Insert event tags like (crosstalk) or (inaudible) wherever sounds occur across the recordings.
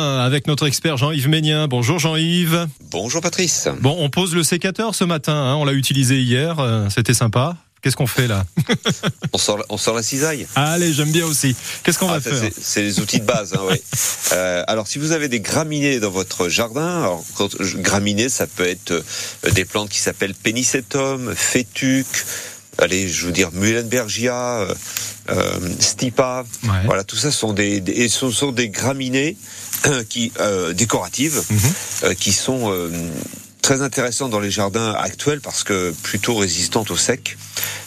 Avec notre expert Jean-Yves Ménien. Bonjour Jean-Yves. Bonjour Patrice. Bon, on pose le sécateur ce matin. Hein. On l'a utilisé hier. euh, C'était sympa. Qu'est-ce qu'on fait là? (laughs) On sort, la- on sort la cisaille. Allez, j'aime bien aussi. Qu'est-ce qu'on Ah, va ça, faire? c'est- les outils de base. Hein, oui. (laughs) Euh, alors, si vous avez des graminées dans votre jardin, alors, graminées, ça peut être euh, des plantes qui s'appellent pénicetum, fétuc, allez, je veux dire muhlenbergia, euh, euh, stipa. Ouais. Voilà, tout ça sont des, ce sont des graminées euh, qui décoratives, Mhm. qui sont très intéressantes dans les jardins actuels parce que plutôt résistantes au sec.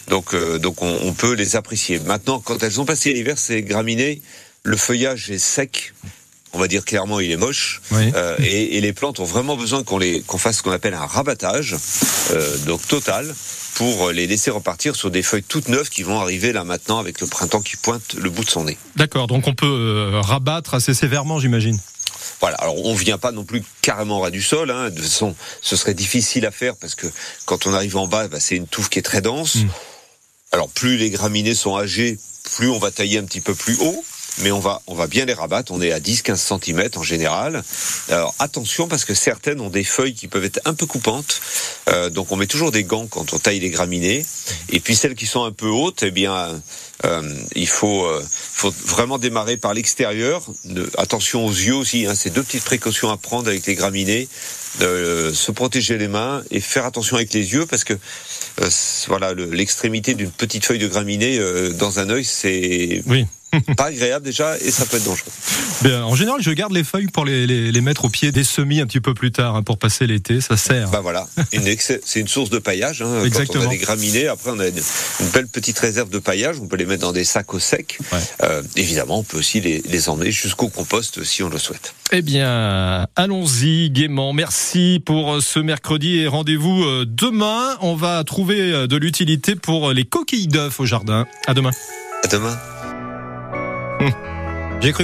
Donc, donc on, on peut les apprécier. Maintenant, quand elles ont passé l'hiver, ces graminées, le feuillage est sec. On va dire clairement, il est moche. Oui. Euh, et, et les plantes ont vraiment besoin qu'on les qu'on fasse ce qu'on appelle un rabattage, euh, donc total, pour les laisser repartir sur des feuilles toutes neuves qui vont arriver là maintenant avec le printemps qui pointe le bout de son nez. D'accord, donc on peut euh, rabattre assez sévèrement, j'imagine. Voilà. Alors on vient pas non plus carrément ras du sol. Hein. De toute façon, ce serait difficile à faire parce que quand on arrive en bas, bah, c'est une touffe qui est très dense. Mm. Alors plus les graminées sont âgées, plus on va tailler un petit peu plus haut. Mais on va, on va bien les rabattre. On est à 10-15 cm en général. Alors attention parce que certaines ont des feuilles qui peuvent être un peu coupantes. Euh, donc on met toujours des gants quand on taille les graminées. Et puis celles qui sont un peu hautes, eh bien, euh, il faut, euh, faut vraiment démarrer par l'extérieur. Attention aux yeux aussi. Hein, c'est deux petites précautions à prendre avec les graminées. Euh, se protéger les mains et faire attention avec les yeux parce que euh, voilà le- l'extrémité d'une petite feuille de graminée euh, dans un œil c'est Oui. (laughs) pas agréable déjà et ça peut être dangereux. Bien, en général, je garde les feuilles pour les, les- les mettre au pied des semis un petit peu plus tard, hein, pour passer l'été. Ça sert. Bah voilà, c'est une source de paillage. Hein. Quand on Exactement. a des graminées, après on a une, une belle petite réserve de paillage. On peut les mettre dans des sacs au sec. Ouais. Euh, évidemment, on peut aussi les, les emmener jusqu'au compost si on le souhaite. Eh bien, allons-y gaiement. Merci pour ce mercredi et rendez-vous euh, demain. On va trouver euh, de l'utilité pour les coquilles d'œufs au jardin. À demain. À demain. J'ai cru